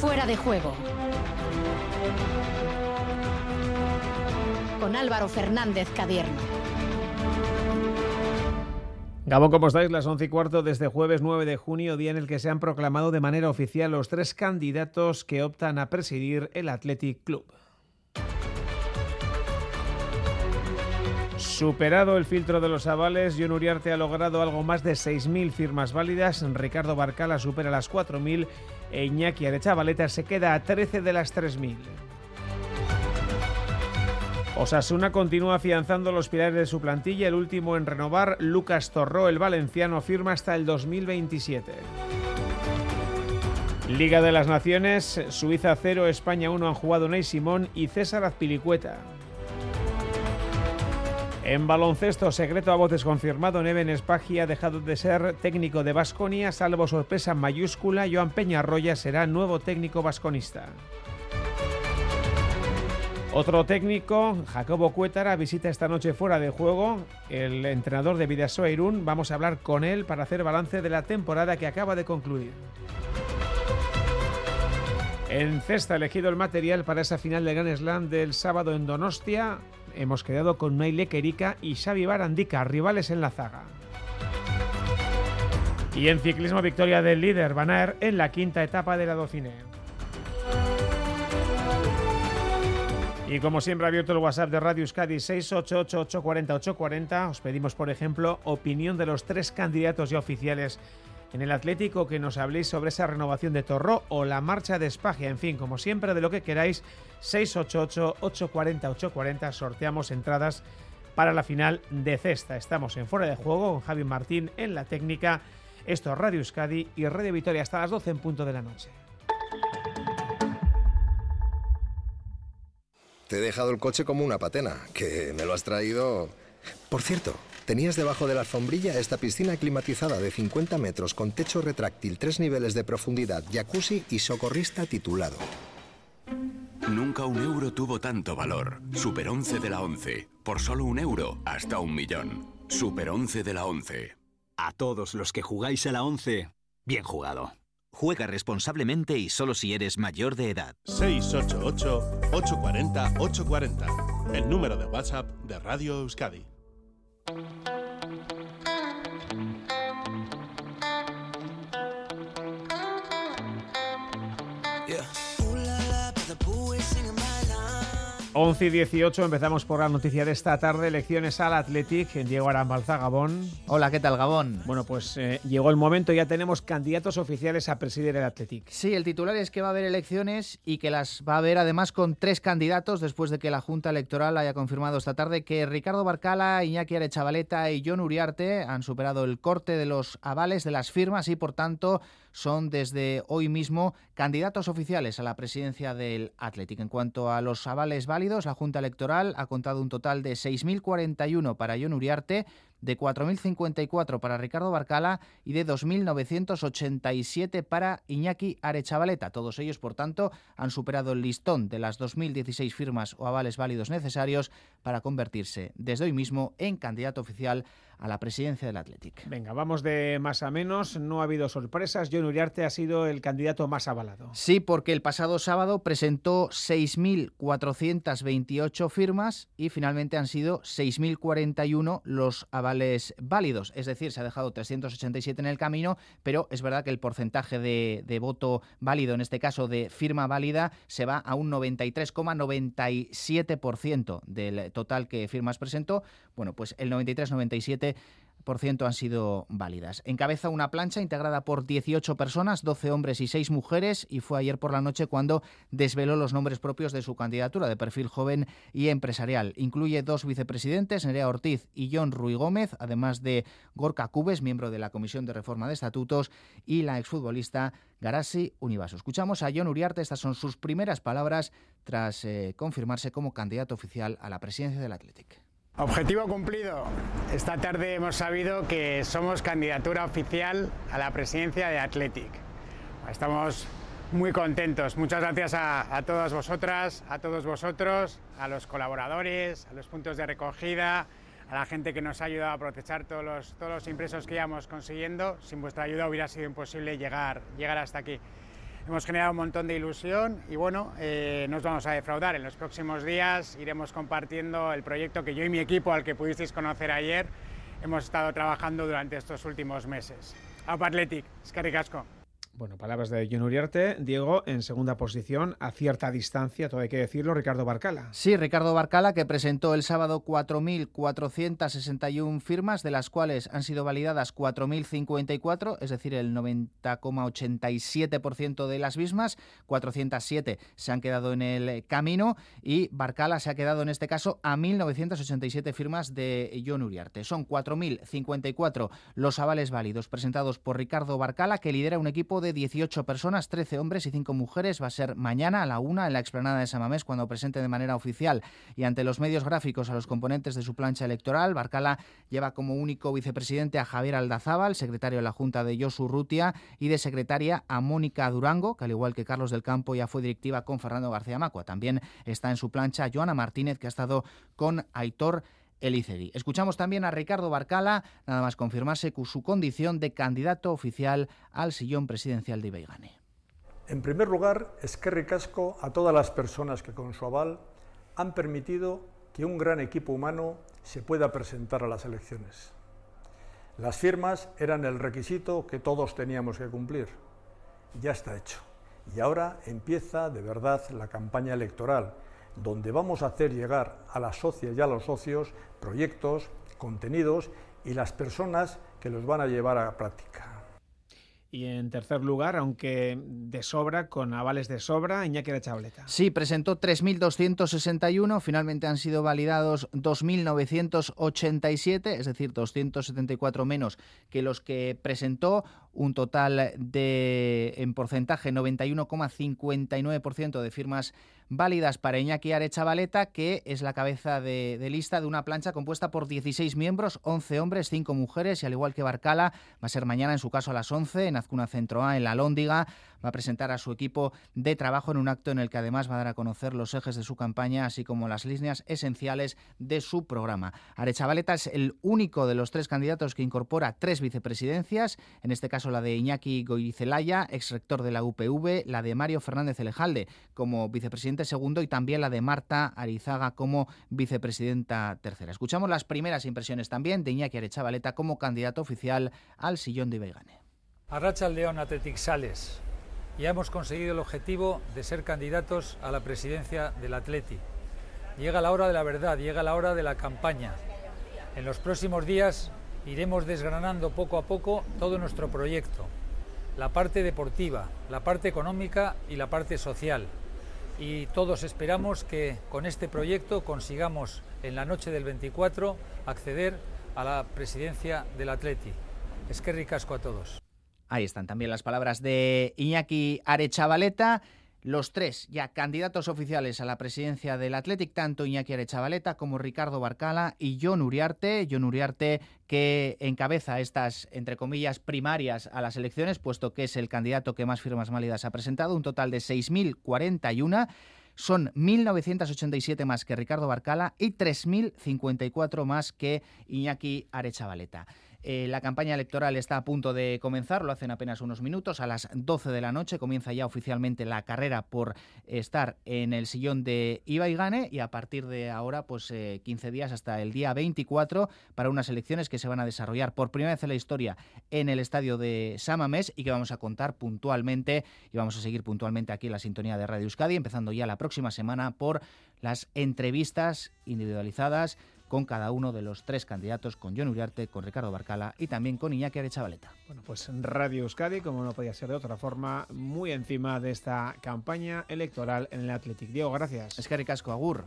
Fuera de juego. Con Álvaro Fernández Cadierno. Gabón, ¿cómo estáis? Las once y cuarto desde jueves 9 de junio, día en el que se han proclamado de manera oficial los tres candidatos que optan a presidir el Athletic Club. Superado el filtro de los avales, John Uriarte ha logrado algo más de 6.000 firmas válidas, Ricardo Barcala supera las 4.000 e Iñaki Arechavaleta se queda a 13 de las 3.000. Osasuna continúa afianzando los pilares de su plantilla, el último en renovar, Lucas Torró, el valenciano, firma hasta el 2027. Liga de las Naciones, Suiza 0, España 1 han jugado Ney Simón y César Azpilicueta. En baloncesto, secreto a voces confirmado, Neven Espagia ha dejado de ser técnico de Basconia, salvo sorpresa mayúscula, Joan Peñarroya será nuevo técnico vasconista. Otro técnico, Jacobo Cuétara, visita esta noche fuera de juego el entrenador de Vidasoa Irún. Vamos a hablar con él para hacer balance de la temporada que acaba de concluir. En cesta elegido el material para esa final de Grand Slam del sábado en Donostia hemos quedado con Naile Querica y Xavi Barandica, rivales en la zaga. Y en ciclismo, victoria del líder Van en la quinta etapa de la Dauphiné. Y como siempre, abierto el WhatsApp de Radio Euskadi 688-840-840. Os pedimos, por ejemplo, opinión de los tres candidatos ya oficiales en el Atlético, que nos habléis sobre esa renovación de Torró o la marcha de Espagia. En fin, como siempre, de lo que queráis, 688-840-840. Sorteamos entradas para la final de cesta. Estamos en Fuera de Juego con Javi Martín en la técnica. Esto es Radio Euskadi y Radio Vitoria hasta las 12 en punto de la noche. Te he dejado el coche como una patena, que me lo has traído... Por cierto, tenías debajo de la alfombrilla esta piscina climatizada de 50 metros con techo retráctil, tres niveles de profundidad, jacuzzi y socorrista titulado. Nunca un euro tuvo tanto valor. Super 11 de la 11. Por solo un euro, hasta un millón. Super 11 de la 11. A todos los que jugáis a la 11, bien jugado. Juega responsablemente y solo si eres mayor de edad. 688-840-840. El número de WhatsApp de Radio Euskadi. Yeah. 11 y 18 empezamos por la noticia de esta tarde, elecciones al Athletic, Diego Arambalza, Gabón. Hola, ¿qué tal, Gabón? Bueno, pues eh, llegó el momento, ya tenemos candidatos oficiales a presidir el Athletic. Sí, el titular es que va a haber elecciones y que las va a haber además con tres candidatos después de que la Junta Electoral haya confirmado esta tarde que Ricardo Barcala, Iñaki Arechavaleta y John Uriarte han superado el corte de los avales de las firmas y por tanto son desde hoy mismo candidatos oficiales a la presidencia del Athletic. En cuanto a los avales válidos, la Junta Electoral ha contado un total de 6.041 para John Uriarte, de 4.054 para Ricardo Barcala y de 2.987 para Iñaki Arechavaleta. Todos ellos, por tanto, han superado el listón de las 2.016 firmas o avales válidos necesarios para convertirse desde hoy mismo en candidato oficial a la presidencia del Athletic. Venga, vamos de más a menos. No ha habido sorpresas. John Uriarte ha sido el candidato más avalado. Sí, porque el pasado sábado presentó 6.428 firmas y finalmente han sido 6.041 los avales válidos. Es decir, se ha dejado 387 en el camino, pero es verdad que el porcentaje de, de voto válido, en este caso de firma válida, se va a un 93,97% del total que firmas presentó. Bueno, pues el 93-97 han sido válidas. Encabeza una plancha integrada por 18 personas, 12 hombres y 6 mujeres, y fue ayer por la noche cuando desveló los nombres propios de su candidatura de perfil joven y empresarial. Incluye dos vicepresidentes, Nerea Ortiz y John Ruy Gómez, además de Gorka Cubes, miembro de la Comisión de Reforma de Estatutos, y la exfutbolista Garasi Univaso. Escuchamos a John Uriarte, estas son sus primeras palabras tras eh, confirmarse como candidato oficial a la presidencia del Athletic. Objetivo cumplido. Esta tarde hemos sabido que somos candidatura oficial a la presidencia de Athletic. Estamos muy contentos. Muchas gracias a, todas vosotras, a todos vosotros, a los colaboradores, a los puntos de recogida, a la gente que nos ha ayudado a procesar todos los, todos los impresos que íbamos consiguiendo. Sin vuestra ayuda hubiera sido imposible llegar, llegar hasta aquí. Hemos generado un montón de ilusión y bueno, eh, nos vamos a defraudar. En los próximos días iremos compartiendo el proyecto que yo y mi equipo, al que pudisteis conocer ayer, hemos estado trabajando durante estos últimos meses. Apa Athletic. Bueno, palabras de John Uriarte. Diego, en segunda posición, a cierta distancia, todo hay que decirlo, Ricardo Barcala. Sí, Ricardo Barcala, que presentó el sábado 4.461 firmas, de las cuales han sido validadas 4.054, es decir, el 90,87% de las mismas. 407 se han quedado en el camino y Barcala se ha quedado en este caso a 1.987 firmas de John Uriarte. Son 4.054 los avales válidos presentados por Ricardo Barcala, que lidera un equipo de 18 personas, 13 hombres y 5 mujeres. Va a ser mañana a la una en la explanada de Samamés cuando presente de manera oficial y ante los medios gráficos a los componentes de su plancha electoral. Barcala lleva como único vicepresidente a Javier Aldazábal, secretario de la Junta de Josu Rutia y de secretaria a Mónica Durango, que al igual que Carlos del Campo ya fue directiva con Fernando García Macua. También está en su plancha Joana Martínez, que ha estado con Aitor Elizegui. Escuchamos también a Ricardo Barcala, nada más confirmarse su condición de candidato oficial al sillón presidencial de Ibeigane. En primer lugar, es que ricasco a todas las personas que con su aval han permitido que un gran equipo humano se pueda presentar a las elecciones. Las firmas eran el requisito que todos teníamos que cumplir. Ya está hecho. Y ahora empieza de verdad la campaña electoral donde vamos a hacer llegar a las socias y a los socios proyectos, contenidos y las personas que los van a llevar a la práctica. Y en tercer lugar, aunque de sobra, con avales de sobra, Iñaki de Chableta. Sí, presentó 3.261, finalmente han sido validados 2.987, es decir, 274 menos que los que presentó, un total de, en porcentaje, 91,59% de firmas válidas para Iñaki Arechavaleta, que es la cabeza de, lista de una plancha compuesta por 16 miembros, 11 hombres, 5 mujeres, y al igual que Barcala, va a ser mañana en su caso a las 11 en Azcuna Centro en La Lóndiga, va a presentar a su equipo de trabajo en un acto en el que además va a dar a conocer los ejes de su campaña, así como las líneas esenciales de su programa. Arechavaleta es el único de los tres candidatos que incorpora tres vicepresidencias, en este caso la de Iñaki Goizelaya, ex rector de la UPV, la de Mario Fernández Elejalde como vicepresidente segundo y también la de Marta Arizaga como vicepresidenta tercera. Escuchamos las primeras impresiones también de Iñaki Arechavaleta como candidato oficial al sillón de Ibeigane. Arracha León Atletic Sales. Ya hemos conseguido el objetivo de ser candidatos a la presidencia del Atleti. Llega la hora de la verdad, llega la hora de la campaña. En los próximos días iremos desgranando poco a poco todo nuestro proyecto, la parte deportiva, la parte económica y la parte social y todos esperamos que con este proyecto consigamos en la noche del 24 acceder a la presidencia del Atleti. Es que ricasco a todos. Ahí están también las palabras de Iñaki Arechavaleta. Los tres ya candidatos oficiales a la presidencia del Athletic, tanto Iñaki Arechavaleta como Ricardo Barcala y John Uriarte. John Uriarte que encabeza estas, entre comillas, primarias a las elecciones, puesto que es el candidato que más firmas válidas ha presentado, un total de 6.041. Son 1.987 más que Ricardo Barcala y 3.054 más que Iñaki Arechavaleta. Eh, la campaña electoral está a punto de comenzar, lo hacen apenas unos minutos. A las 12 de la noche comienza ya oficialmente la carrera por estar en el sillón de Iba y Gane y a partir de ahora, pues 15 eh, días hasta el día 24 para unas elecciones que se van a desarrollar por primera vez en la historia en el estadio de Samamés y que vamos a contar puntualmente y vamos a seguir puntualmente aquí en la sintonía de Radio Euskadi, empezando ya la próxima semana por las entrevistas individualizadas con cada uno de los tres candidatos, con John Uriarte, con Ricardo Barcala y también con Iñaki Arechavaleta. Bueno, pues Radio Euskadi, como no podía ser de otra forma, muy encima de esta campaña electoral en el Athletic. Diego, gracias. Es que ricasco, agur.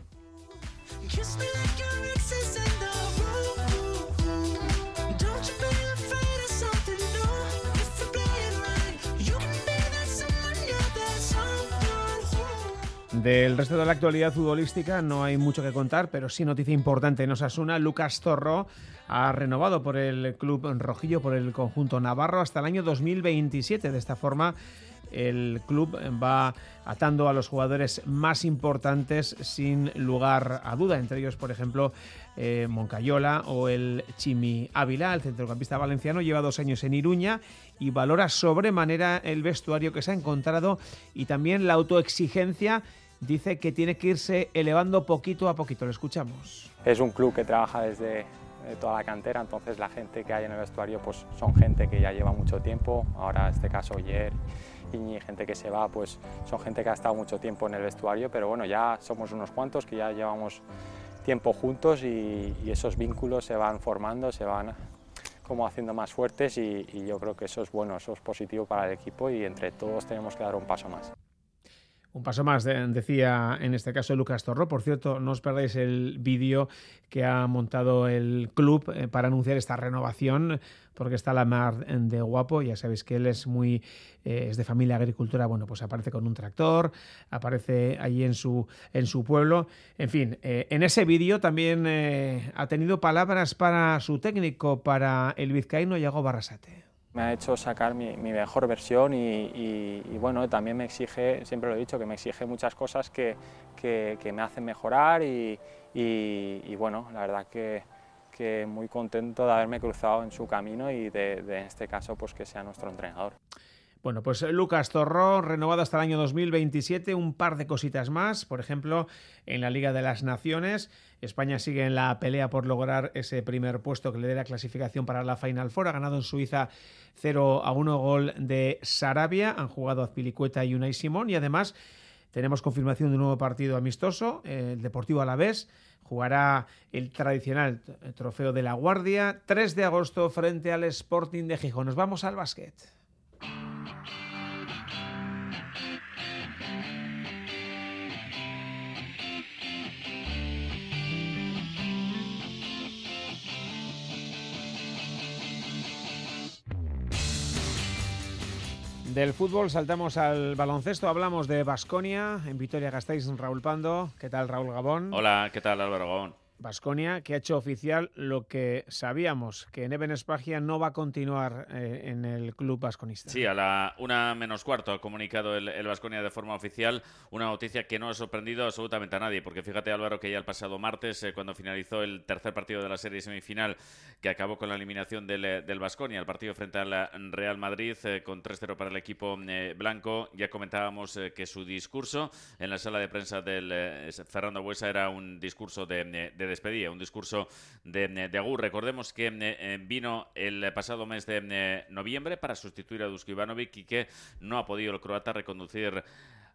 Del resto de la actualidad futbolística no hay mucho que contar, pero sí noticia importante en Osasuna. Lucas Torro ha renovado por el club rojillo, por el conjunto navarro, hasta el año 2027. De esta forma, el club va atando a los jugadores más importantes sin lugar a duda, entre ellos, por ejemplo, eh, Moncayola o el Chimi Ávila, el centrocampista valenciano, lleva dos años en Iruña y valora sobremanera el vestuario que se ha encontrado y también la autoexigencia. Dice que tiene que irse elevando poquito a poquito. Lo escuchamos. Es un club que trabaja desde toda la cantera, entonces la gente que hay en el vestuario pues son gente que ya lleva mucho tiempo, ahora en este caso Oyer, y gente que se va, pues son gente que ha estado mucho tiempo en el vestuario, pero bueno, ya somos unos cuantos que ya llevamos tiempo juntos y, esos vínculos se van formando, se van como haciendo más fuertes y yo creo que eso es bueno, eso es positivo para el equipo y entre todos tenemos que dar un paso más. Un paso más, decía en este caso Lucas Torro. Por cierto, no os perdáis el vídeo que ha montado el club eh, para anunciar esta renovación, porque está la mar de guapo. Ya sabéis que él es muy eh, es de familia agricultura. Bueno, pues aparece con un tractor, aparece allí en su en su pueblo. En fin, eh, en ese vídeo también ha tenido palabras para su técnico, para el vizcaíno Yago Barrasate me ha hecho sacar mi, mejor versión y, bueno, también me exige, siempre lo he dicho, que me exige muchas cosas que, me hacen mejorar y, bueno, la verdad que, muy contento de haberme cruzado en su camino y de, de en este caso pues que sea nuestro entrenador. Bueno, pues eh, Lucas Torró, renovado hasta el año 2027, un par de cositas más. Por ejemplo, en la Liga de las Naciones, España sigue en la pelea por lograr ese primer puesto que le dé la clasificación para la Final Four. Ha ganado en Suiza 0 a 1 gol de Sarabia. Han jugado Azpilicueta y Unai Simón. Y además tenemos confirmación de un nuevo partido amistoso, el Deportivo Alavés jugará el tradicional trofeo de la Guardia 3 de agosto frente al Sporting de Gijón. Nos vamos al básquet. Del fútbol saltamos al baloncesto, hablamos de Basconia, en Vitoria-Gasteiz, Raúl Pando. ¿Qué tal, Raúl Gabón? Hola, ¿qué tal, Álvaro Gabón? Basconia, que ha hecho oficial lo que sabíamos, que Neven Espagia no va a continuar eh, en el club vasconista. Sí, a la una menos cuarto ha comunicado el Basconia de forma oficial una noticia que no ha sorprendido absolutamente a nadie, porque fíjate Álvaro que ya el pasado martes, eh, cuando finalizó el tercer partido de la serie semifinal, que acabó con la eliminación del Basconia, el partido frente al Real Madrid, eh, con 3-0 para el equipo blanco, ya comentábamos que su discurso en la sala de prensa del Fernando Buesa era un discurso de, de despedía, un discurso de, de Agur. Recordemos que eh, vino el pasado mes de eh, noviembre para sustituir a Dusko Ivanovic y que no ha podido el croata reconducir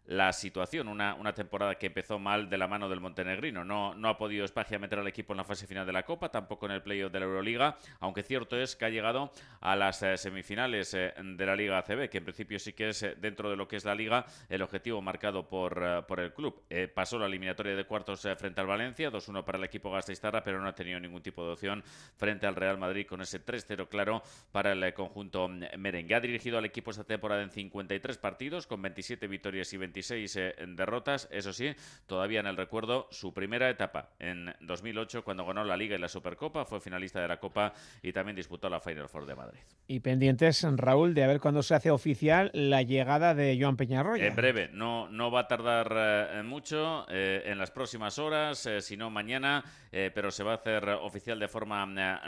la situación. Una, una, temporada que empezó mal de la mano del montenegrino. No, no ha podido Espagia meter al equipo en la fase final de la Copa, tampoco en el playoff de la Euroliga, aunque cierto es que ha llegado a las eh, semifinales eh, de la Liga ACB, que en principio sí que es eh, dentro de lo que es la Liga el objetivo marcado por, por el club. pasó la eliminatoria de cuartos frente al Valencia, 2-1 para el equipo Gasteiztarra, pero no ha tenido ningún tipo de opción frente al Real Madrid con ese 3-0 claro para el conjunto merengue. Ha dirigido al equipo esta temporada en 53 partidos, con 27 victorias y 20 26 eh, derrotas. Eso sí, todavía en el recuerdo su primera etapa en 2008 cuando ganó la Liga y la Supercopa, fue finalista de la Copa y también disputó la Final Four de Madrid. Y pendientes, Raúl, de a ver cuándo se hace oficial la llegada de Joan Peñarroya. En breve, no, no va a tardar eh, mucho, eh, en las próximas horas, si no mañana, pero se va a hacer oficial de forma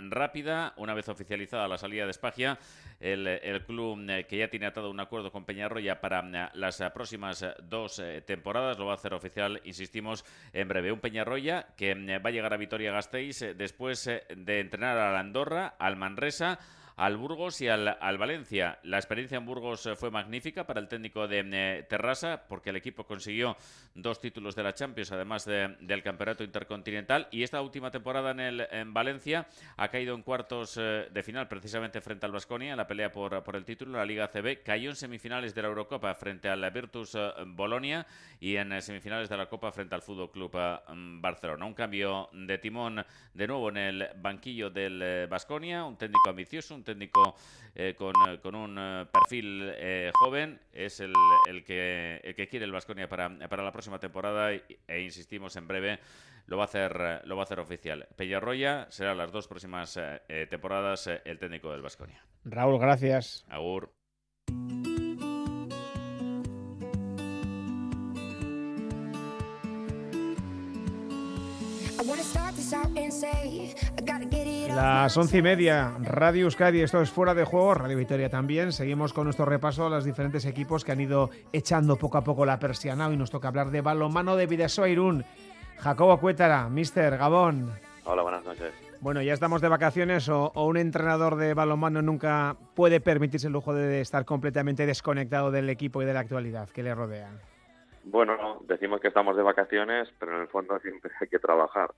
rápida. Una vez oficializada la salida de Espagia, el, el club que ya tiene atado un acuerdo con Peñarroya para las próximas dos eh, temporadas. Lo va a hacer oficial, insistimos, en breve. Un Peñarroya que va a llegar a Vitoria-Gasteiz eh, después eh, de entrenar a la Andorra, al Manresa al Burgos y al, Valencia. La experiencia en Burgos eh, fue magnífica para el técnico de eh, Terrassa porque el equipo consiguió dos títulos de la Champions, además del Campeonato Intercontinental. Y esta última temporada en, el, en Valencia ha caído en cuartos eh, de final, precisamente frente al Vasconia, en la pelea por, por el título, la Liga CB. Cayó en semifinales de la Eurocopa frente al Virtus Bolonia y en semifinales de la Copa frente al Fútbol Club Barcelona. Un cambio de timón de nuevo en el banquillo del Vasconia, un técnico ambicioso, un técnico eh, con, eh, con, un eh, perfil joven, es el, el, que, el que quiere el Vasconia para, para la próxima temporada e, insistimos en breve lo va a hacer lo va a hacer oficial. Peñarroya será las dos próximas temporadas el técnico del Vasconia. Raúl, gracias. Agur. Las once y media, Radio Euskadi, esto es Fuera de Juego, Radio Victoria también. Seguimos con nuestro repaso a los diferentes equipos que han ido echando poco a poco la persiana. Hoy nos toca hablar de balomano de Vidasoa Irún. Jacobo Cuétara, Mister Gabón. Hola, buenas noches. Bueno, ya estamos de vacaciones o, un entrenador de balonmano nunca puede permitirse el lujo de estar completamente desconectado del equipo y de la actualidad que le rodea. Bueno, decimos que estamos de vacaciones, pero en el fondo siempre hay que trabajar.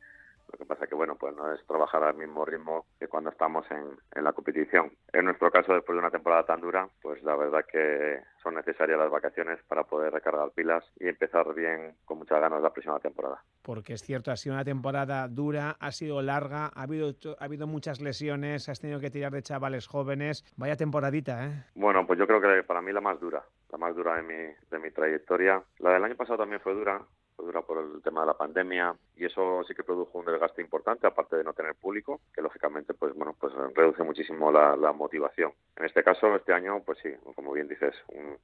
Lo que pasa que, bueno, pues no es trabajar al mismo ritmo que cuando estamos en, en, la competición. En nuestro caso, después de una temporada tan dura, pues la verdad que son necesarias las vacaciones para poder recargar pilas y empezar bien con muchas ganas la próxima temporada. Porque es cierto, ha sido una temporada dura, ha sido larga, ha habido, ha habido muchas lesiones, has tenido que tirar de chavales jóvenes. Vaya temporadita, ¿eh? Bueno, pues yo creo que para mí la más dura, la más dura de mi, de mi trayectoria. La del año pasado también fue dura, dura por el tema de la pandemia y eso sí que produjo un desgaste importante aparte de no tener público que lógicamente pues bueno pues reduce muchísimo la, motivación. En este caso este año pues sí como bien dices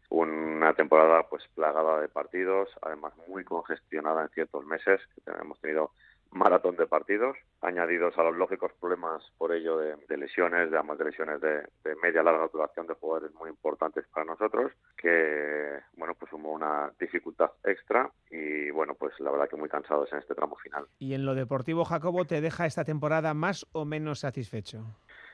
una temporada pues plagada de partidos además muy congestionada en ciertos meses que hemos tenido maratón de partidos, añadidos a los lógicos problemas por ello de, lesiones, de ambas de lesiones de, media larga duración de jugadores muy importantes para nosotros, que bueno pues hubo una dificultad extra y bueno pues la verdad que muy cansados en este tramo final. Y en lo deportivo, Jacobo, ¿te deja esta temporada más o menos satisfecho?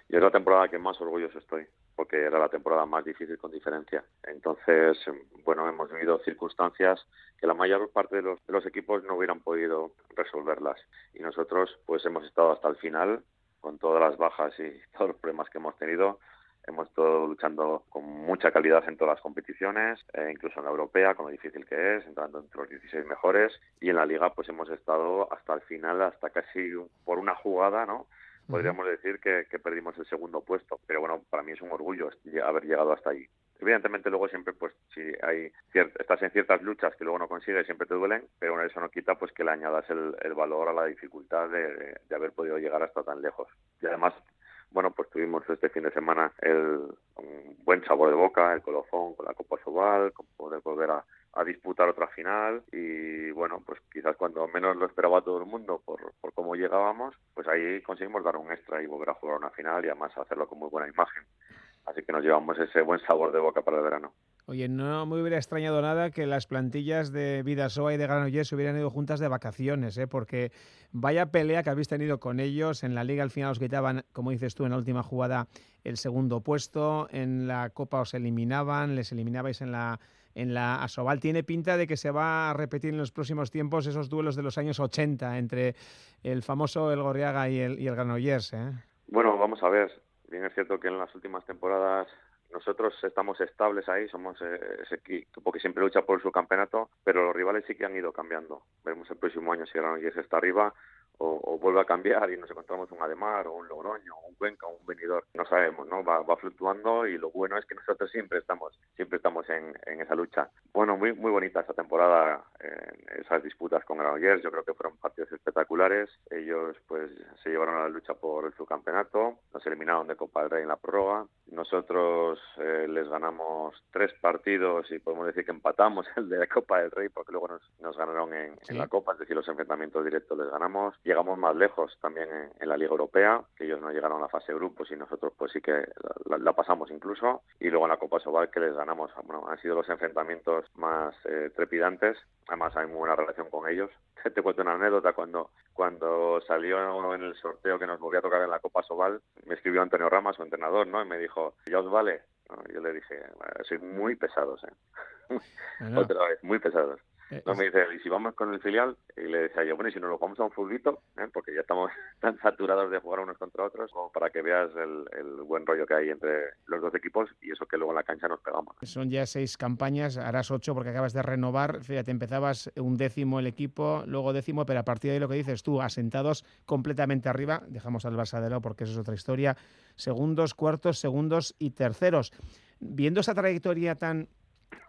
Y es la temporada que más orgulloso estoy, porque era la temporada más difícil con diferencia. Entonces, bueno, hemos vivido circunstancias que la mayor parte de los, de los equipos no hubieran podido resolverlas. Y nosotros, pues hemos estado hasta el final, con todas las bajas y todos los problemas que hemos tenido. Hemos estado luchando con mucha calidad en todas las competiciones, eh, incluso en la europea, con lo difícil que es, entrando entre los 16 mejores. Y en la liga, pues hemos estado hasta el final, hasta casi por una jugada, ¿no? Podríamos decir que, perdimos el segundo puesto. Pero bueno, para mí es un orgullo haber llegado hasta ahí. Evidentemente luego siempre, pues si hay estás en ciertas luchas que luego no consigues, siempre te duelen, pero eso no quita pues que le añadas el, valor a la dificultad de, haber podido llegar hasta tan lejos. Y además, bueno, pues tuvimos este fin de semana el, un buen sabor de boca, el colofón con la Copa Sobal, con poder volver a, a disputar otra final y bueno, pues quizás cuando menos lo esperaba todo el mundo por, por cómo llegábamos, pues ahí conseguimos dar un extra y volver a jugar una final y además hacerlo con muy buena imagen. Así que nos llevamos ese buen sabor de boca para el verano. Oye, no me hubiera extrañado nada que las plantillas de Vidasoa y de Granollers hubieran ido juntas de vacaciones, ¿eh? porque vaya pelea que habéis tenido con ellos. En la liga al final os quitaban, como dices tú, en la última jugada el segundo puesto. En la Copa os eliminaban, les eliminabais en la en la Asobal. Tiene pinta de que se va a repetir en los próximos tiempos esos duelos de los años 80 entre el famoso El Gorriaga y el, Granollers. ¿eh? Bueno, vamos a ver. Bien es cierto que en las últimas temporadas nosotros estamos estables ahí, somos eh, ese equipo que siempre lucha por su campeonato, pero los rivales sí que han ido cambiando. Veremos el próximo año si Granollers está arriba o, vuelve a cambiar y nos encontramos un Ademar o un Logroño o un Cuenca o un Venidor. No sabemos, ¿no? Va, va, fluctuando y lo bueno es que nosotros siempre estamos siempre estamos en, en esa lucha. Bueno, muy muy bonita esta temporada, esas disputas con Granollers, yo creo que fueron partidos espectaculares. Ellos pues se llevaron a la lucha por el subcampeonato, nos eliminaron de Copa del Rey en la prórroga. Nosotros eh, les ganamos tres partidos y podemos decir que empatamos el de la Copa del Rey porque luego nos, nos ganaron en, en la Copa, es decir, los enfrentamientos directos les ganamos llegamos más lejos también en, la Liga Europea, que ellos no llegaron a la fase de grupos y nosotros pues sí que la, pasamos incluso, y luego en la Copa Sobal que les ganamos. Bueno, han sido los enfrentamientos más eh, trepidantes, además hay muy buena relación con ellos. Te cuento una anécdota, cuando, cuando salió en el sorteo que nos volvía a tocar en la Copa Sobal, me escribió Antonio Rama, su entrenador, ¿no? Y me dijo, ya os vale. yo le dije, sois muy pesados, ¿eh? Otra vez, muy pesados. Eh, no me dice, y si vamos con el filial, y le decía yo, bueno, y si nos lo vamos a un fulbito, ¿eh? porque ya estamos tan saturados de jugar unos contra otros, como para que veas el, buen rollo que hay entre los dos equipos y eso que luego en la cancha nos pegamos. Son ya seis campañas, harás ocho porque acabas de renovar, fíjate, empezabas un décimo el equipo, luego décimo, pero a partir de ahí lo que dices tú, asentados completamente arriba, dejamos al Barça de lado porque eso es otra historia, segundos, cuartos, segundos y terceros. Viendo esa trayectoria tan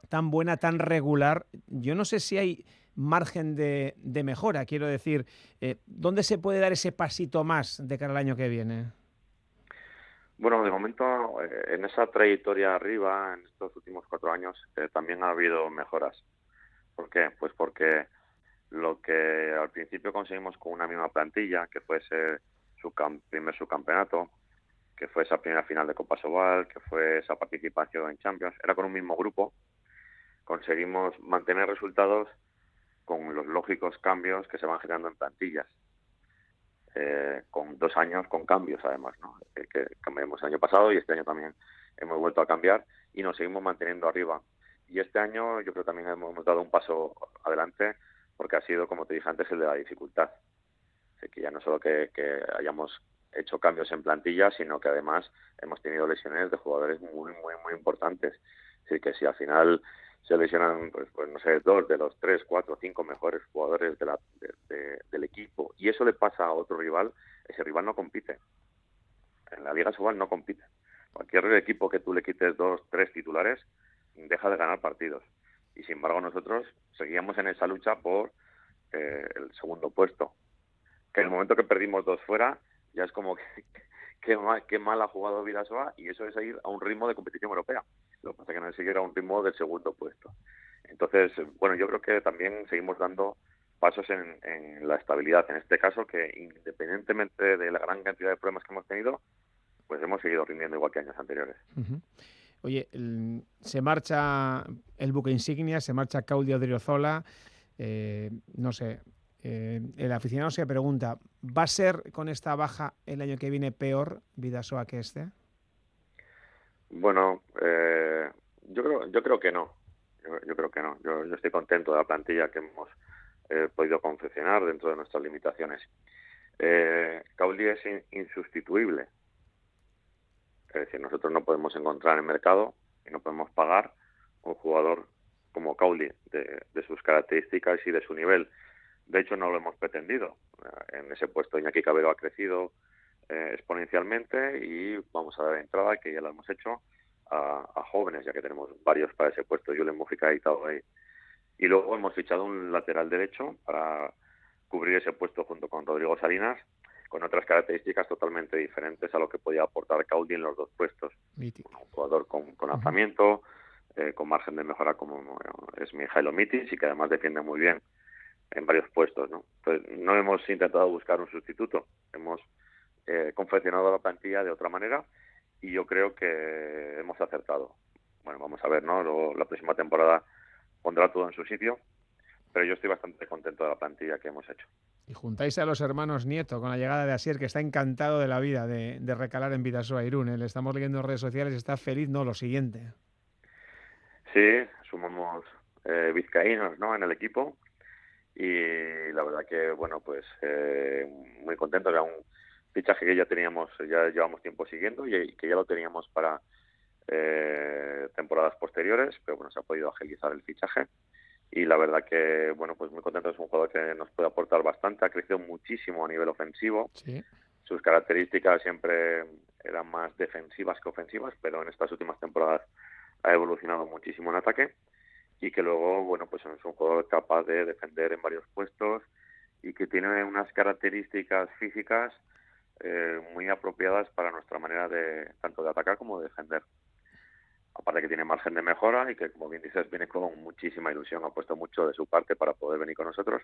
tan buena, tan regular, yo no sé si hay margen de, mejora. Quiero decir, eh, ¿dónde se puede dar ese pasito más de cara al año que viene? Bueno, de momento, eh, en esa trayectoria arriba, en estos últimos cuatro años, eh, también ha habido mejoras. ¿Por qué? Pues porque lo que al principio conseguimos con una misma plantilla, que fue ese primer subcampeonato, que fue esa primera final de Copa Sobal, que fue esa participación en Champions, era con un mismo grupo, conseguimos mantener resultados con los lógicos cambios que se van generando en plantillas. Eh, con dos años con cambios además, ¿no? que cambiamos el año pasado y este año también hemos vuelto a cambiar y nos seguimos manteniendo arriba. Y este año yo creo también hemos dado un paso adelante porque ha sido, como te dije antes, el de la dificultad. Así que ya no solo que, hayamos hecho cambios en plantilla, sino que además hemos tenido lesiones de jugadores muy, muy, muy importantes. Así que si al final se lesionan, pues, pues no sé, dos de los tres, cuatro, cinco mejores jugadores de la, del equipo, y eso le pasa a otro rival, ese rival no compite. En la Liga Sobal no compite. Cualquier equipo que tú le quites dos, tres titulares, deja de ganar partidos. Y sin embargo nosotros seguíamos en esa lucha por eh, el segundo puesto. Que en el momento que perdimos dos fuera, ya es como que, qué mal, qué mal ha jugado Vidasoa y eso es ir a un ritmo de competición europea. Lo que pasa es que no es seguir a un ritmo del segundo puesto. Entonces, bueno, yo creo que también seguimos dando pasos en, la estabilidad. En este caso, que independientemente de la gran cantidad de problemas que hemos tenido, pues hemos seguido rindiendo igual que años anteriores. Oye, se marcha el buque insignia, se marcha Claudio Driozola, eh, no sé, eh, el aficionado se pregunta, ¿va a ser con esta baja el año que viene peor Vidasoa que este? Bueno, eh, yo creo yo creo que no. Yo, creo que no. Yo, estoy contento de la plantilla que hemos podido confeccionar dentro de nuestras limitaciones. Eh, es insustituible. Es decir, nosotros no podemos encontrar en el mercado y no podemos pagar un jugador como Cauli de, sus características y de su nivel. De hecho, no lo hemos pretendido. Eh, en ese puesto Iñaki Cabero ha crecido eh, exponencialmente y vamos a dar entrada, que ya lo hemos hecho, a, jóvenes, ya que tenemos varios para ese puesto. Yo le hemos editado ahí. Y luego hemos fichado un lateral derecho para cubrir ese puesto junto con Rodrigo Salinas con otras características totalmente diferentes a lo que podía aportar Caudi en los dos puestos. Un jugador con, con lanzamiento, eh, con margen de mejora como es Mijailo Mitis y que además defiende muy bien en varios puestos. ¿no? Entonces, no hemos intentado buscar un sustituto, hemos eh, confeccionado la plantilla de otra manera y yo creo que hemos acertado. Bueno, vamos a ver, ¿no? la próxima temporada pondrá todo en su sitio, pero yo estoy bastante contento de la plantilla que hemos hecho. Y juntáis a los hermanos Nieto con la llegada de Asier, que está encantado de la vida de, recalar en Vidasoa Irún. ¿eh? Le estamos leyendo en redes sociales, está feliz, no, lo siguiente. Sí, sumamos eh, vizcaínos ¿no? en el equipo y la verdad que, bueno, pues eh, muy contento. Era un fichaje que ya teníamos, ya llevamos tiempo siguiendo y que ya lo teníamos para eh, temporadas posteriores, pero bueno, se ha podido agilizar el fichaje. Y la verdad que, bueno, pues muy contento, es un jugador que nos puede aportar bastante, ha crecido muchísimo a nivel ofensivo. Sus características siempre eran más defensivas que ofensivas, pero en estas últimas temporadas ha evolucionado muchísimo en ataque y que luego, bueno, pues es un jugador capaz de defender en varios puestos y que tiene unas características físicas eh, muy apropiadas para nuestra manera de tanto de atacar como de defender aparte que tiene margen de mejora y que, como bien dices, viene con muchísima ilusión, ha puesto mucho de su parte para poder venir con nosotros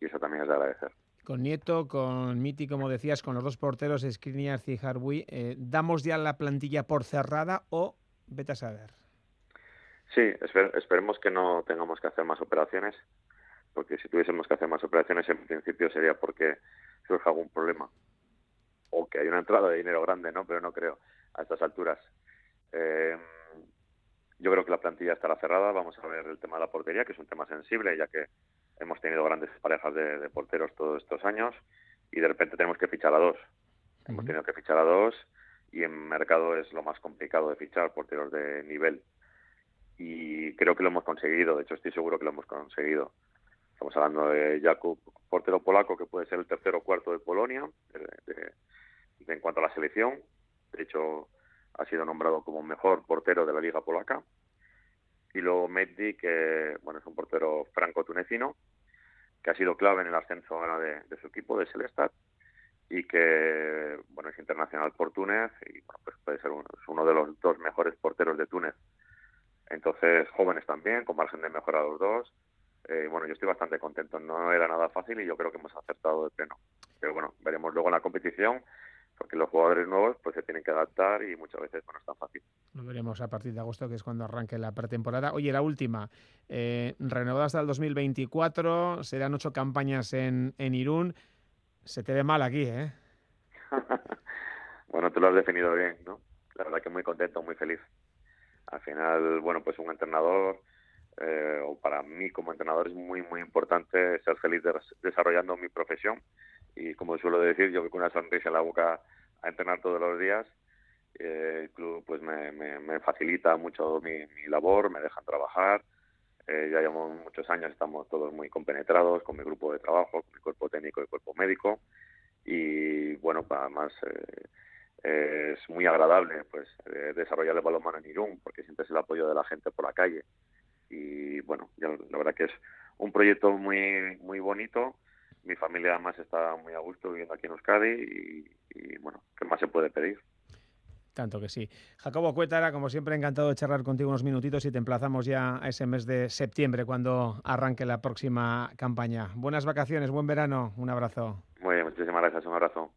y eso también es de agradecer. Con Nieto, con Miti, como decías, con los dos porteros, Skriniar y Harbuy, eh, ¿damos ya la plantilla por cerrada o vete a saber? Sí, esperemos que no tengamos que hacer más operaciones, porque si tuviésemos que hacer más operaciones, en principio sería porque surja algún problema o que hay una entrada de dinero grande, ¿no? Pero no creo a estas alturas. Eh, yo creo que la plantilla estará cerrada. Vamos a ver el tema de la portería, que es un tema sensible, ya que hemos tenido grandes parejas de, porteros todos estos años y de repente tenemos que fichar a dos. Hemos tenido que fichar a dos y en mercado es lo más complicado de fichar porteros de nivel. Y creo que lo hemos conseguido, de hecho estoy seguro que lo hemos conseguido. Estamos hablando de Jakub, portero polaco, que puede ser el tercero o cuarto de Polonia en cuanto a la selección. De hecho, ha sido nombrado como mejor portero de la Liga Polaca. Y luego Meddi, que bueno, es un portero franco-tunecino, que ha sido clave en el ascenso ahora de, su equipo, de Celestat, y que bueno es internacional por Túnez y pues puede ser uno de los dos mejores porteros de Túnez. Entonces, jóvenes también, con margen de mejora los dos. Eh, bueno, yo estoy bastante contento. No era nada fácil y yo creo que hemos acertado de pleno. Pero bueno, veremos luego en la competición porque los jugadores nuevos pues se tienen que adaptar y muchas veces no es tan fácil. Lo veremos a partir de agosto, que es cuando arranque la pretemporada. Oye, la última, eh, renovada hasta el 2024, serán ocho campañas en, en Irún. Se te ve mal aquí, ¿eh? bueno, tú lo has definido bien, ¿no? La verdad que muy contento, muy feliz. Al final, bueno, pues un entrenador, eh, o para mí como entrenador es muy, muy importante ser feliz desarrollando mi profesión. Y como suelo decir, yo que con una sonrisa en la boca a entrenar todos los días, eh, el club pues me, facilita mucho mi, labor, me dejan trabajar, eh, ya llevamos muchos años, estamos todos muy compenetrados con mi grupo de trabajo, con mi cuerpo técnico y cuerpo médico. Y bueno, además eh, es muy agradable pues desarrollar el balonmano en Irún porque siempre es el apoyo de la gente por la calle y bueno, la verdad que es un proyecto muy muy bonito mi familia además está muy a gusto viviendo aquí en Euskadi y, bueno, ¿qué más se puede pedir? Tanto que sí. Jacobo Cuétara, como siempre, encantado de charlar contigo unos minutitos y te emplazamos ya a ese mes de septiembre cuando arranque la próxima campaña. Buenas vacaciones, buen verano, un abrazo. Muy bien, muchísimas gracias, un abrazo.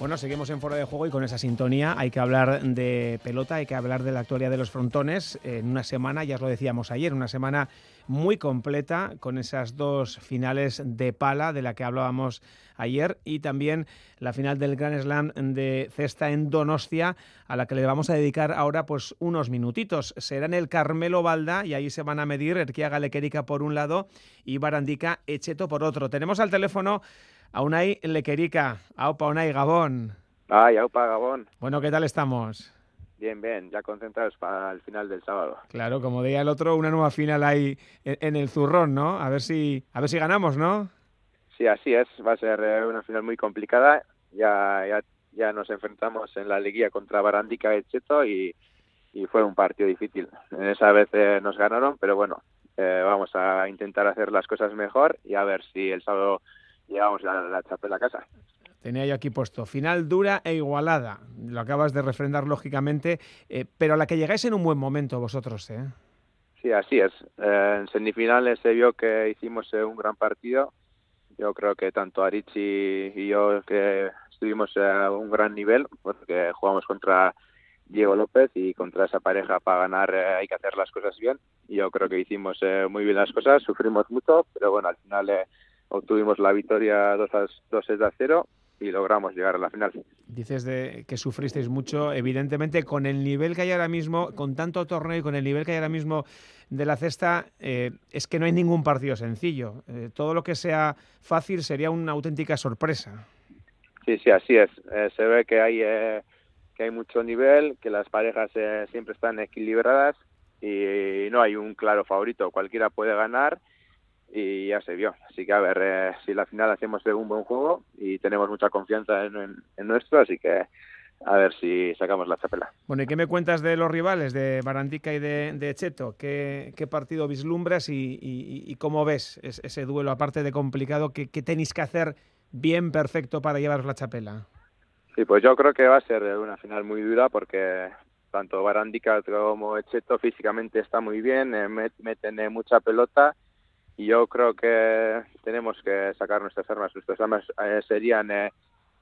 Bueno, seguimos en Foro de Juego y con esa sintonía hay que hablar de pelota, hay que hablar de la actualidad de los frontones en una semana, ya os lo decíamos ayer, una semana muy completa con esas dos finales de pala de la que hablábamos ayer y también la final del Grand Slam de cesta en Donostia a la que le vamos a dedicar ahora pues unos minutitos. Será en el Carmelo Balda y ahí se van a medir Erquiaga Lequerica por un lado y Barandica Echeto por otro. Tenemos al teléfono Aunay Lequerica, Aupa Unai Gabón. Ay, Aupa Gabón. Bueno, ¿qué tal estamos? Bien, bien, ya concentrados para el final del sábado. Claro, como decía el otro, una nueva final ahí en, el zurrón, ¿no? A ver si, a ver si ganamos, ¿no? Sí, así es. Va a ser eh, una final muy complicada. Ya, ya, ya nos enfrentamos en la liguilla contra Barandica y Cheto y, y fue un partido difícil. En esa vez eh, nos ganaron, pero bueno, eh, vamos a intentar hacer las cosas mejor y a ver si el sábado llevamos la, la chapela a casa. Tenía yo aquí puesto, final dura e igualada. Lo acabas de refrendar lógicamente, eh, pero a la que llegáis en un buen momento vosotros, ¿eh? Sí, así es. Eh, en semifinales se vio que hicimos eh, un gran partido. Yo creo que tanto Arichi y yo que estuvimos a un gran nivel, porque jugamos contra Diego López y contra esa pareja para ganar hay que hacer las cosas bien. Yo creo que hicimos muy bien las cosas, sufrimos mucho, pero bueno, al final obtuvimos la victoria 2 a, 2 a 0 y logramos llegar a la final. Dices de que sufristeis mucho, evidentemente con el nivel que hay ahora mismo, con tanto torneo y con el nivel que hay ahora mismo de la cesta, eh, es que no hay ningún partido sencillo. Eh, todo lo que sea fácil sería una auténtica sorpresa. Sí, sí, así es. Eh, se ve que hay que hay mucho nivel, que las parejas siempre están equilibradas y no hay un claro favorito. Cualquiera puede ganar y ya se vio. Así que a ver eh, si la final hacemos un buen juego y tenemos mucha confianza en, nuestro, así que a ver si sacamos la chapela. Bueno, ¿y qué me cuentas de los rivales, de Barandica y de, Cheto? ¿Qué, partido vislumbras y, cómo ves ese duelo, aparte de complicado, ¿qué, tenéis que hacer bien perfecto para llevaros la chapela? Sí, pues yo creo que va a ser una final muy dura porque tanto Barandica como Cheto físicamente está muy bien, eh, meten eh, mucha pelota yo creo que tenemos que sacar nuestras armas. Nuestras armas eh, serían eh,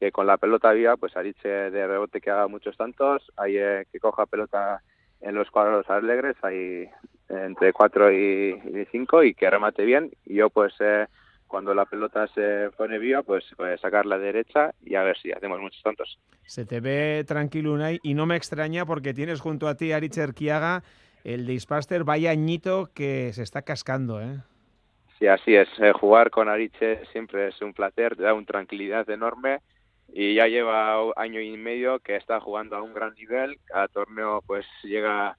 que con la pelota viva, pues Ariche de rebote que haga muchos tantos, hay eh, que coja pelota en los cuadros alegres, hay entre 4 y 5 y que remate bien. Y yo pues cuando la pelota se pone viva, pues, pues sacar la derecha y a ver si hacemos muchos tantos. Se te ve tranquilo, Unai, y no me extraña porque tienes junto a ti a Ariche Erquiaga, el de Ispaster, vaya añito que se está cascando, ¿eh? Sí, así es. Eh, jugar con Ariche siempre es un placer, da una tranquilidad enorme y ya lleva año y medio que está jugando a un gran nivel. Cada torneo pues llega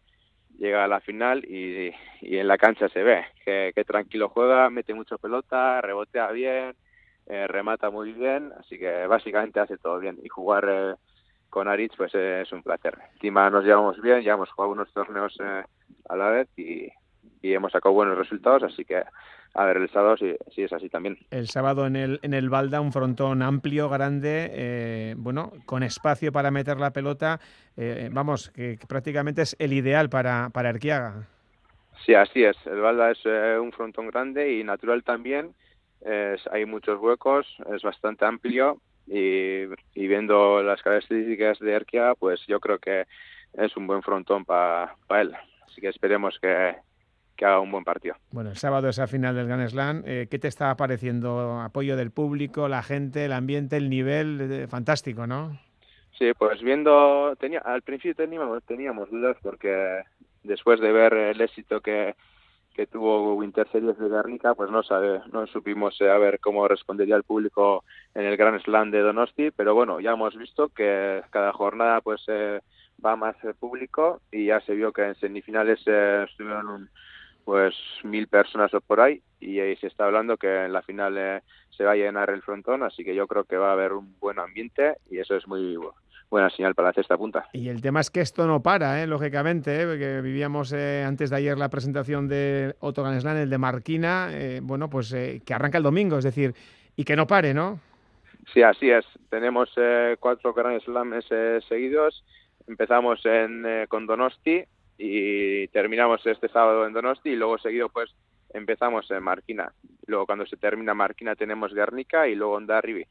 llega a la final y, en la cancha se ve que, tranquilo juega, mete mucho pelota, rebotea bien, eh, remata muy bien, así que básicamente hace todo bien y jugar eh, con Aritz pues es un placer. Encima nos llevamos bien, ya hemos jugado unos torneos a la vez y hemos sacado buenos resultados, así que a ver el sábado si, si es así también. El sábado en el, en el Balda, un frontón amplio, grande, eh, bueno, con espacio para meter la pelota, eh, vamos, que, prácticamente es el ideal para, para Erquiaga. Sí, así es. El Balda es eh, un frontón grande y natural también. hay muchos huecos, es bastante amplio y, y viendo las características de Erquiaga, pues yo creo que es un buen frontón para él. Así que esperemos que, que haga un buen partido. Bueno, el sábado es la final del Grand Slam. Eh, ¿Qué te está pareciendo? Apoyo del público, la gente, el ambiente, el nivel, eh, fantástico, ¿no? Sí, pues viendo, tenía, al principio teníamos, teníamos dudas porque después de ver el éxito que, que tuvo Winter Series de Guernica, pues no sabe, no supimos eh, a ver cómo respondería el público en el Grand Slam de Donosti, pero bueno, ya hemos visto que cada jornada pues va más el público y ya se vio que en semifinales estuvieron un, pues mil personas o por ahí y ahí se está hablando que en la final eh, se va a llenar el frontón, así que yo creo que va a haber un buen ambiente y eso es muy buena señal para la cesta punta. Y el tema es que esto no para, ¿eh? lógicamente, ¿eh? porque vivíamos eh, antes de ayer la presentación de Otto Ganeslan, el de Marquina, bueno, pues que arranca el domingo, es decir, y que no pare, ¿no? Sí, así es. Tenemos cuatro Grand Slams seguidos. Empezamos en, con Donosti, y terminamos este sábado en Donosti y luego seguido pues empezamos en Marquina. Luego cuando se termina Marquina tenemos Guernica y luego Ondarribi.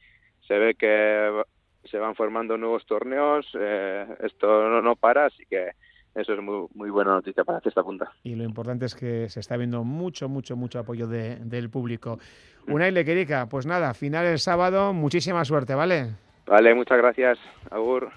Se ve que se van formando nuevos torneos, eh, esto no, no, para, así que eso es muy, muy buena noticia para esta punta. Y lo importante es que se está viendo mucho, mucho, mucho apoyo de, del público. Una Lequerica, pues nada, final el sábado, muchísima suerte, ¿vale? Vale, muchas gracias, Agur.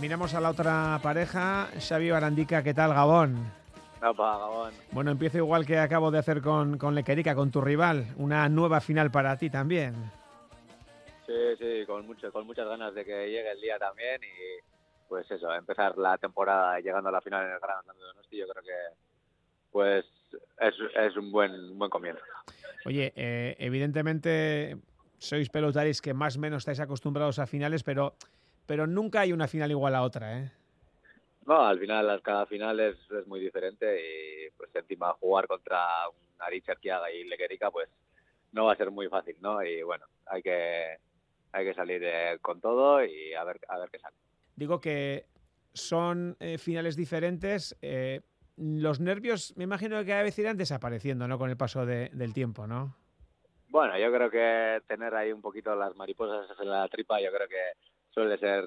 Miramos a la otra pareja, Xavi Barandica, ¿qué tal, Gabón? Gabón. Bueno, empiezo igual que acabo de hacer con, con Lequerica, con tu rival, una nueva final para ti también. Sí, sí, con, mucho, con muchas ganas de que llegue el día también y pues eso, empezar la temporada llegando a la final en el Gran de Donosti, yo creo que pues es, es un buen buen comienzo. Oye, eh, evidentemente sois pelotaris que más o menos estáis acostumbrados a finales, pero pero nunca hay una final igual a otra, ¿eh? No, al final, cada final es, muy diferente y pues encima jugar contra un Arich Arquiaga y Lequerica, pues no va a ser muy fácil, ¿no? Y bueno, hay que, hay que salir eh, con todo y a ver, a ver qué sale. Digo que son eh, finales diferentes. Eh, los nervios, me imagino que cada vez irán desapareciendo, ¿no? Con el paso del tiempo, ¿no? Bueno, yo creo que tener ahí un poquito las mariposas en la tripa, yo creo que suele ser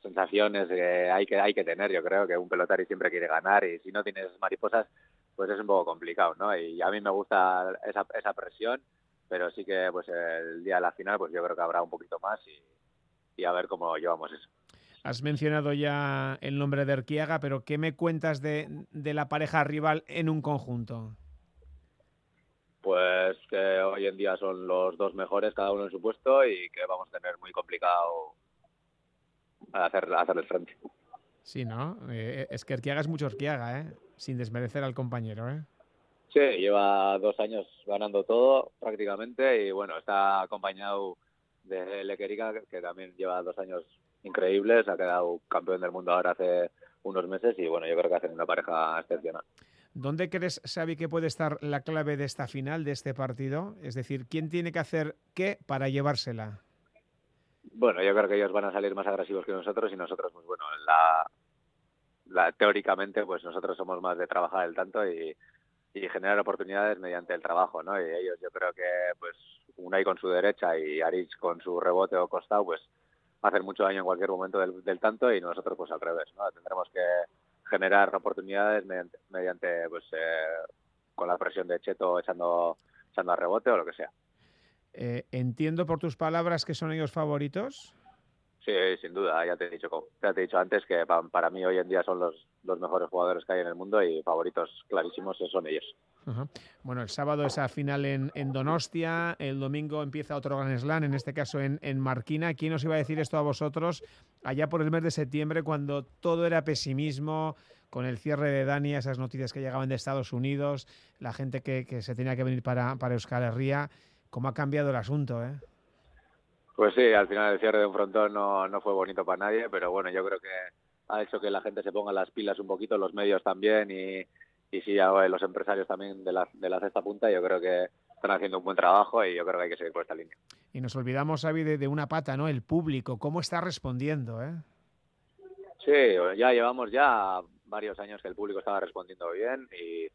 sensaciones que hay que hay que tener. Yo creo que un pelotari siempre quiere ganar y si no tienes mariposas, pues es un poco complicado, ¿no? Y a mí me gusta esa, esa presión, pero sí que pues el día de la final, pues yo creo que habrá un poquito más y, y a ver cómo llevamos eso. Has mencionado ya el nombre de Erquiaga, pero ¿qué me cuentas de, de la pareja rival en un conjunto? Pues que hoy en día son los dos mejores, cada uno en su puesto, y que vamos a tener muy complicado hacer, hacer el frente. Sí, ¿no? Eh, es que Erquiaga es mucho Erquiaga, ¿eh? Sin desmerecer al compañero, ¿eh? Sí, lleva dos años ganando todo prácticamente y bueno, está acompañado de Lequerica, que también lleva dos años increíbles, ha quedado campeón del mundo ahora hace unos meses y bueno, yo creo que hacen una pareja excepcional. ¿Dónde crees, Xavi, que puede estar la clave de esta final, de este partido? Es decir, ¿quién tiene que hacer qué para llevársela? Bueno, yo creo que ellos van a salir más agresivos que nosotros y nosotros, pues bueno, la, la teóricamente, pues nosotros somos más de trabajar el tanto y, generar oportunidades mediante el trabajo, ¿no? Y ellos, yo creo que, pues, Unai con su derecha y Arich con su rebote o costado, pues, hacer mucho daño en cualquier momento del, del tanto y nosotros, pues, al revés, ¿no? Tendremos que generar oportunidades mediante, mediante pues eh, con la presión de Cheto echando, echando a rebote o lo que sea. Eh, entiendo por tus palabras que son ellos favoritos. Sí, sin duda. Ya te he dicho, ya te he dicho antes que para, mí hoy en día son los, los mejores jugadores que hay en el mundo y favoritos clarísimos son ellos. Bueno, el sábado esa final en, Donostia, el domingo empieza otro Gran Slam, en este caso en, Marquina. ¿Quién os iba a decir esto a vosotros allá por el mes de septiembre cuando todo era pesimismo, con el cierre de Dani, esas noticias que llegaban de Estados Unidos, la gente que, que se tenía que venir para, para Euskal Herria? ¿Cómo ha cambiado el asunto? Eh? Pues sí, al final el cierre de un frontón no, no fue bonito para nadie, pero bueno, yo creo que ha hecho que la gente se ponga las pilas un poquito, los medios también y, y sí, los empresarios también de la, de la cesta punta, yo creo que están haciendo un buen trabajo y yo creo que hay que seguir por esta línea. Y nos olvidamos, Xavi, de, de una pata, ¿no? El público, ¿cómo está respondiendo, eh? Sí, ya llevamos ya varios años que el público estaba respondiendo bien y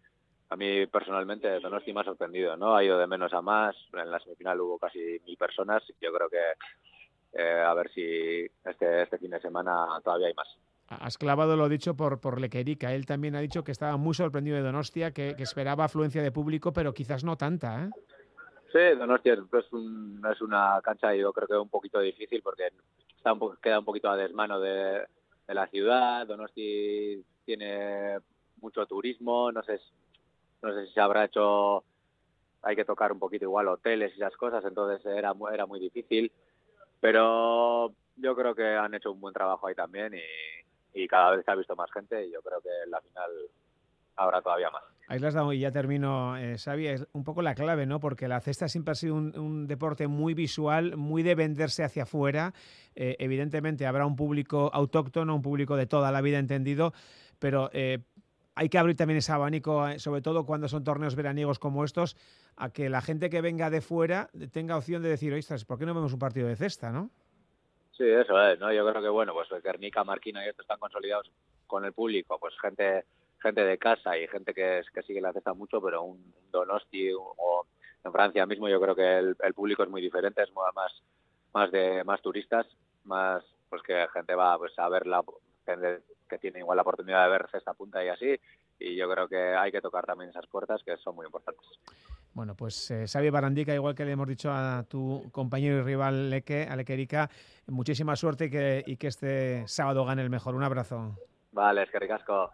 a mí personalmente Donosti me ha sorprendido, ¿no? Ha ido de menos a más, en la semifinal hubo casi mil personas, yo creo que eh, a ver si este, este fin de semana todavía hay más. Has clavado lo dicho por, por Lequerica. Él también ha dicho que estaba muy sorprendido de Donostia, que, esperaba afluencia de público, pero quizás no tanta, ¿eh? Sí, Donostia es, es una cancha, yo creo que un poquito difícil porque está un, queda un poquito a desmano de, de la ciudad. Donosti tiene mucho turismo, no sé, no sé si se habrá hecho, hay que tocar un poquito igual hoteles y esas cosas, entonces era, era muy difícil. Pero yo creo que han hecho un buen trabajo ahí también y, y cada vez se ha visto más gente y yo creo que en la final habrá todavía más. Ahí las dado y ya termino, eh, es un poco la clave, ¿no? Porque la cesta siempre ha sido un, deporte muy visual, muy de venderse hacia afuera. Eh, evidentemente habrá un público autóctono, un público de toda la vida entendido, pero eh, hay que abrir también ese abanico, eh, sobre todo cuando son torneos veraniegos como estos, a que la gente que venga de fuera tenga opción de decir, ostras, ¿por qué no vemos un partido de cesta, no? Sí, eso es, ¿no? Yo creo que, bueno, pues Guernica, Marquina y estos están consolidados con el público, pues gente gente de casa y gente que, que sigue la cesta mucho, pero un Donosti o en Francia mismo yo creo que el, público es muy diferente, es más más de más turistas, más pues que gente va pues a ver la gente que tiene igual la oportunidad de ver cesta punta y así y yo creo que hay que tocar también esas puertas que son muy importantes. Bueno, pues eh, Barandica, igual que le hemos dicho a tu compañero y rival Leque, a Lequerica, muchísima suerte y que, y que este sábado gane el mejor. Un abrazo. Vale, es que ricasco.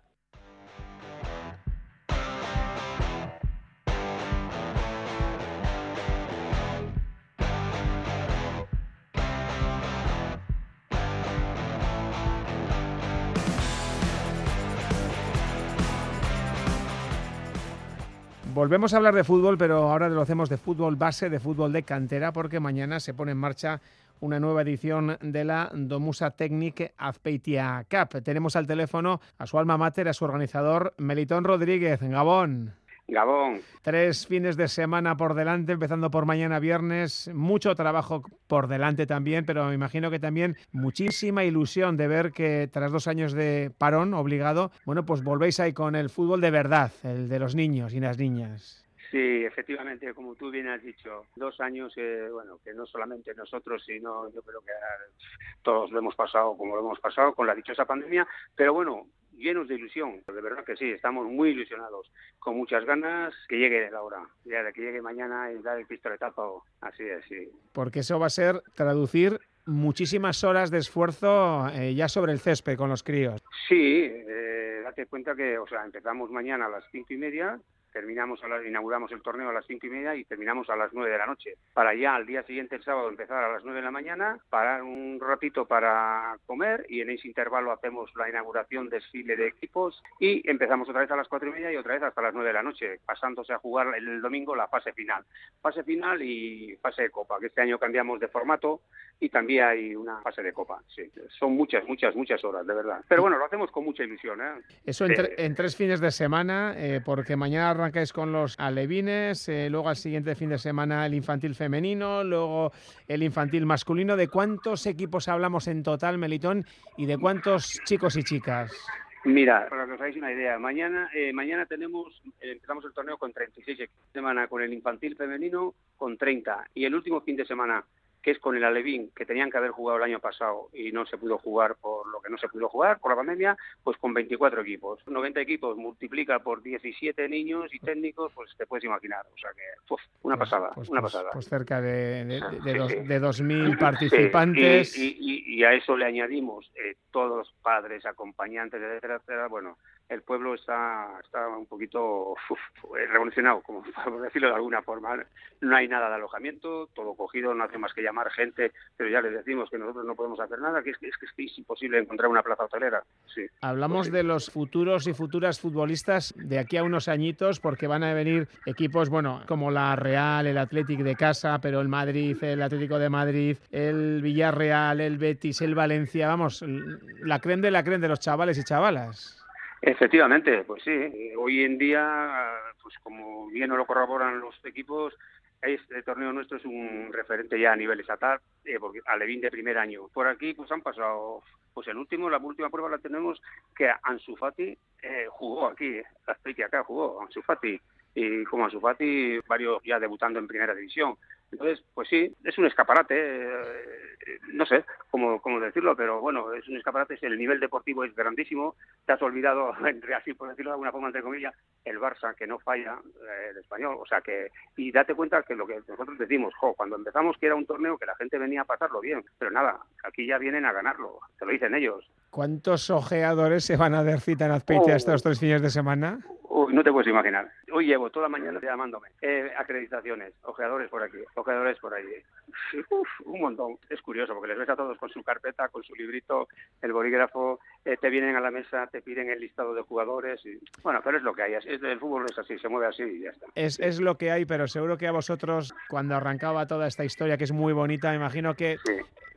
Volvemos a hablar de fútbol, pero ahora lo hacemos de fútbol base, de fútbol de cantera, porque mañana se pone en marcha una nueva edición de la Domusa Technic Azpeitia Cup. Tenemos al teléfono a su alma mater, a su organizador, Melitón Rodríguez, en Gabón. Gabón. Tres fines de semana por delante, empezando por mañana viernes. Mucho trabajo por delante también, pero me imagino que también muchísima ilusión de ver que tras dos años de parón obligado, bueno, pues volvéis ahí con el fútbol de verdad, el de los niños y las niñas. Sí, efectivamente, como tú bien has dicho, dos años, eh, bueno, que no solamente nosotros, sino yo creo que todos lo hemos pasado como lo hemos pasado con la dichosa pandemia, pero bueno, llenos de ilusión, de verdad que sí, estamos muy ilusionados, con muchas ganas que llegue la hora, ya de que llegue mañana y dar el pistoletazo, así es, sí. Porque eso va a ser traducir muchísimas horas de esfuerzo eh, ya sobre el césped con los críos. Sí, eh, date cuenta que, o sea, empezamos mañana a las cinco y media, terminamos a la, inauguramos el torneo a las cinco y media y terminamos a las nueve de la noche. Para ya al día siguiente, el sábado, empezar a las nueve de la mañana, parar un ratito para comer y en ese intervalo hacemos la inauguración, desfile de equipos y empezamos otra vez a las cuatro y media y otra vez hasta las nueve de la noche, pasándose a jugar el domingo la fase final. Fase final y fase de copa, que este año cambiamos de formato y también hay una fase de copa. Sí, son muchas, muchas, muchas horas, de verdad. Pero bueno, lo hacemos con mucha ilusión. ¿eh? Eso en, tre en tres fines de semana, eh, porque mañana arrancáis con los alevines, eh, luego al siguiente fin de semana el infantil femenino, luego el infantil masculino. ¿De cuántos equipos hablamos en total, Melitón, y de cuántos chicos y chicas? Mira, para que os hagáis una idea, mañana eh, mañana tenemos eh, empezamos el torneo con 36 equipos. Semana con el infantil femenino con 30 y el último fin de semana que es con el Alevín, que tenían que haber jugado el año pasado y no se pudo jugar por lo que no se pudo jugar, por la pandemia, pues con 24 equipos. 90 equipos multiplica por 17 niños y técnicos, pues te puedes imaginar. O sea que, uf, una Pues- pasada, pues- una pues- pasada. Pues cerca de, de, de, Sí, dos- de 2.000 Sí, participantes. y, y- y a eso le añadimos eh, todos los padres, acompañantes, etcétera, etcétera. Bueno, el pueblo está, está un poquito uf, revolucionado, como por decirlo de alguna forma. No hay nada de alojamiento, todo cogido, no hace más que llamar gente, pero ya les decimos que nosotros no podemos hacer nada, que es que es, que es imposible encontrar una plaza hotelera. Sí. Hablamos de los futuros y futuras futbolistas de aquí a unos añitos, porque van a venir equipos, bueno, como la Real, el Athletic de casa, pero el Madrid, el Atlético de Madrid, el Villarreal, el Betis, el Valencia, vamos, la creen de la creen de los chavales y chavalas. Efectivamente, pues sí. Hoy en día, pues como bien nos lo corroboran los equipos, este torneo nuestro es un referente ya a nivel estatal, eh, porque Alevín de primer año. Por aquí pues han pasado, pues el último, la última prueba la tenemos que Ansu Fati eh, jugó aquí, la acá jugó Ansu Fati y como Ansu Fati varios ya debutando en primera división. Entonces, pues sí, es un escaparate, eh, no sé cómo, cómo decirlo, pero bueno, es un escaparate, el nivel deportivo es grandísimo, te has olvidado, así por decirlo de alguna forma, entre comillas, el Barça, que no falla, eh, el español, o sea que, y date cuenta que lo que nosotros decimos, jo, cuando empezamos que era un torneo que la gente venía a pasarlo bien, pero nada, aquí ya vienen a ganarlo, te lo dicen ellos. ¿Cuántos ojeadores se van a dar cita en Azpeitia oh. estos tres fines de semana? No te puedes imaginar. Hoy llevo toda la mañana llamándome. Eh, acreditaciones, ojeadores por aquí, ojeadores por allí. un montón. Es curioso porque les ves a todos con su carpeta, con su librito, el bolígrafo, eh, te vienen a la mesa, te piden el listado de jugadores. Y... Bueno, pero es lo que hay. Es, el fútbol es así, se mueve así y ya está. Es, es lo que hay, pero seguro que a vosotros, cuando arrancaba toda esta historia, que es muy bonita, me imagino que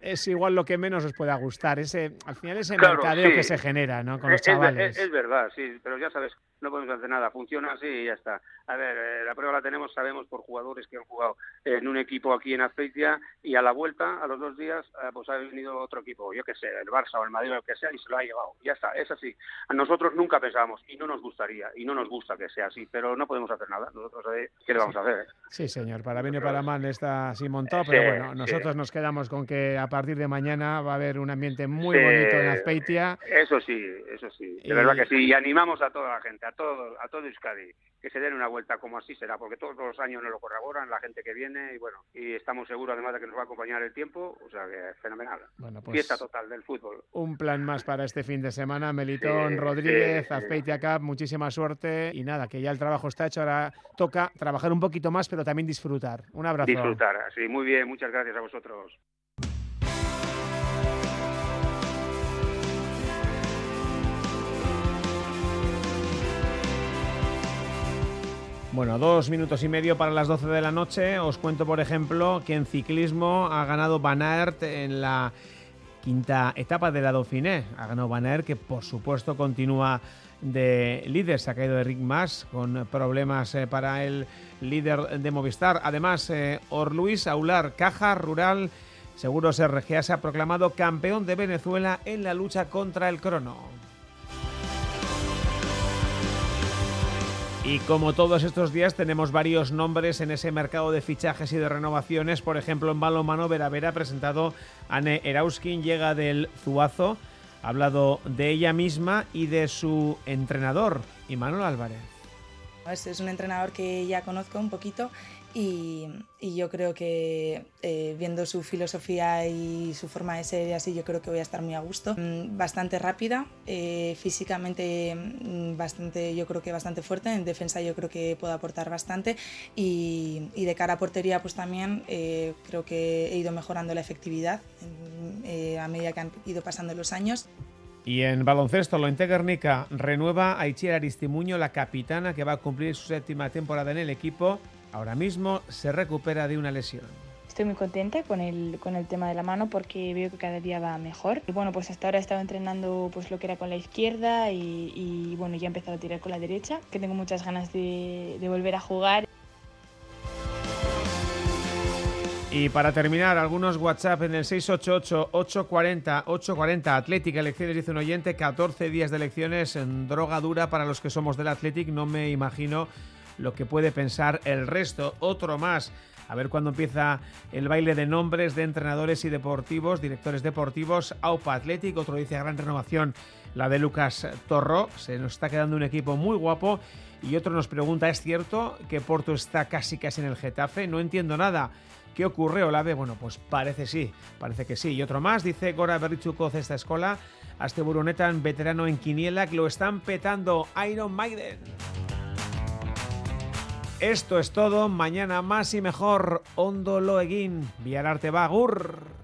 es igual lo que menos os pueda gustar. Ese, al final ese mercadeo que se genera, ¿no? Con los chavales. Es, verdad, sí, pero ya sabes, no podemos hacer nada. Funciona así y ya está. A ver, eh, la prueba la tenemos, sabemos por jugadores que han jugado en un equipo aquí en Azpeitia y a la vuelta, a los dos días, eh, pues ha venido otro equipo, yo que sé, el Barça o el Madrid o el que sea, y se lo ha llevado. Ya está, es así. Nosotros nunca pensábamos y no nos gustaría y no nos gusta que sea así, pero no podemos hacer nada. Nosotros, eh, ¿qué le vamos a hacer? Sí, señor, para bien y para mal está así montado, pero bueno, nosotros nos quedamos con que a partir de mañana va a haber un ambiente muy bonito en Azpeitia. Eso sí, eso sí, de verdad que sí, y animamos a toda la gente, a todo, a todo Euskadi, que se den una vuelta como así será, porque todos los años nos lo corroboran, la gente que viene, y bueno, y estamos seguros además de que nos va a acompañar el tiempo, o sea que fenomenal. Bueno, pues Fiesta total del fútbol. Un plan más para este fin de semana, Melitón, Rodríguez, Azpeitia Cup, muchísima suerte, y nada, que ya el trabajo está hecho, ahora toca trabajar un poquito más, pero también disfrutar. Un abrazo. Disfrutar, sí, muy bien, muchas gracias a vosotros. Bueno, dos minutos y medio para las 12 de la noche. Os cuento, por ejemplo, que en ciclismo ha ganado Van Aert en la quinta etapa de la Dauphiné. Ha ganado Van Aert, que por supuesto continúa de líder. Se ha caído Eric Mas con problemas eh, para el líder de Movistar. Además, eh, Orluis Aular, Caja Rural Seguros RGA se ha proclamado campeón de Venezuela en la lucha contra el crono. Y como todos estos días tenemos varios nombres en ese mercado de fichajes y de renovaciones, por ejemplo en balonmano Vera ha presentado Anne Erauskin, llega del Zuazo, ha hablado de ella misma y de su entrenador, Imanol Álvarez. Es un entrenador que ya conozco un poquito y, yo creo que eh, viendo su filosofía y su forma de ser y así, yo creo que voy a estar muy a gusto. Mm, bastante rápida, eh, físicamente mm, bastante, yo creo que bastante fuerte, en defensa yo creo que puedo aportar bastante y, de cara a portería pues también eh, creo que he ido mejorando la efectividad a medida que han ido pasando los años. Y en baloncesto, lo Guernica renueva a Itziar Aristimuño, la capitana que va a cumplir su séptima temporada en el equipo Ahora mismo se recupera de una lesión. Estoy muy contenta con el, con el tema de la mano porque veo que cada día va mejor. Y bueno, pues hasta ahora he estado entrenando pues lo que era con la izquierda y, bueno, ya he empezado a tirar con la derecha, que tengo muchas ganas de, de volver a jugar. Y para terminar, algunos WhatsApp en el 688-840-840 Atlética Elecciones, dice un oyente, 14 días de elecciones en droga dura para los que somos del Athletic, no me imagino lo que puede pensar el resto. Otro más. A ver cuándo empieza el baile de nombres de entrenadores y deportivos, directores deportivos. AUPA Athletic, otro dice gran renovación, la de Lucas Torro. Se nos está quedando un equipo muy guapo. Y otro nos pregunta, ¿es cierto que Porto está casi casi en el Getafe? No entiendo nada. ¿Qué ocurre, Olave? Bueno, pues parece sí, parece que sí. Y otro más, dice Gora Berrichukoz esta escuela, este Buronetan, veterano en Quiniela, que lo están petando Iron Maiden. Esto es todo. Mañana más y mejor. Ondo Loeguín. Viararte Bagur.